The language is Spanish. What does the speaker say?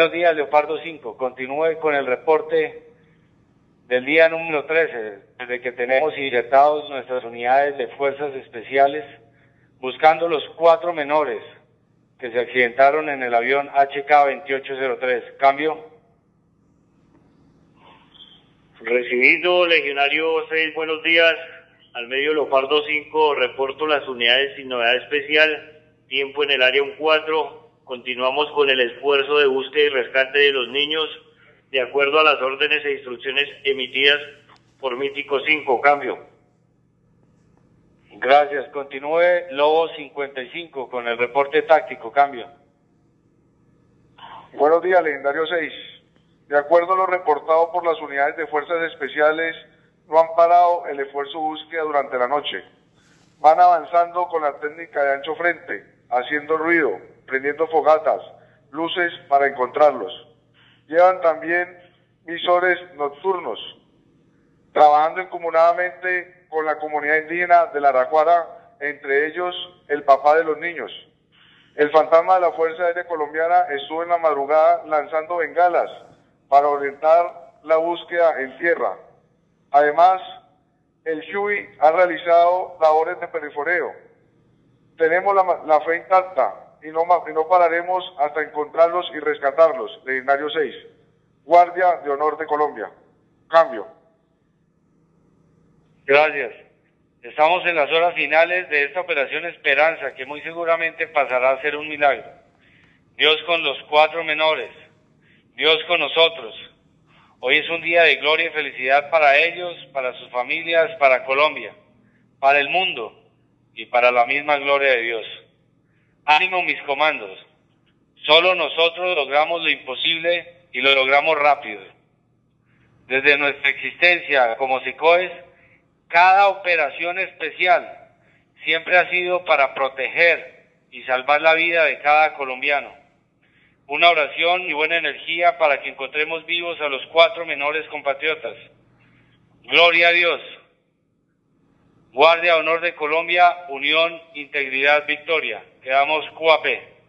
Buenos días, Leopardo 5. Continúe con el reporte del día número 13, desde que tenemos inyectados nuestras unidades de fuerzas especiales, buscando los cuatro menores que se accidentaron en el avión HK-2803. Cambio. Recibido, Legionario 6, buenos días. Al medio Leopardo 5, reporto las unidades sin novedad especial. Tiempo en el área 4. Continuamos con el esfuerzo de búsqueda y rescate de los niños de acuerdo a las órdenes e instrucciones emitidas por Mítico 5. Cambio. Gracias. Continúe Lobo 55 con el reporte táctico. Cambio. Buenos días, Legendario 6. De acuerdo a lo reportado por las unidades de fuerzas especiales, no han parado el esfuerzo de búsqueda durante la noche. Van avanzando con la técnica de ancho frente, haciendo ruido, prendiendo fogatas, luces para encontrarlos. Llevan también visores nocturnos, trabajando incomunadamente con la comunidad indígena de la Aracuara, entre ellos el papá de los niños. El fantasma de la Fuerza Aérea Colombiana estuvo en la madrugada lanzando bengalas para orientar la búsqueda en tierra. Además, el SHUI ha realizado labores de periforeo. Tenemos la, fe intacta y no, y no pararemos hasta encontrarlos y rescatarlos. Legendario 6. Guardia de Honor de Colombia. Cambio. Gracias. Estamos en las horas finales de esta operación Esperanza, que muy seguramente pasará a ser un milagro. Dios con los cuatro menores, Dios con nosotros. Hoy es un día de gloria y felicidad para ellos, para sus familias, para Colombia, para el mundo y para la misma gloria de Dios. Ánimo mis comandos. Solo nosotros logramos lo imposible y lo logramos rápido. Desde nuestra existencia como SICOES, cada operación especial siempre ha sido para proteger y salvar la vida de cada colombiano. Una oración y buena energía para que encontremos vivos a los cuatro menores compatriotas. Gloria a Dios. Guardia Honor de Colombia, Unión, Integridad, Victoria. Quedamos QAP.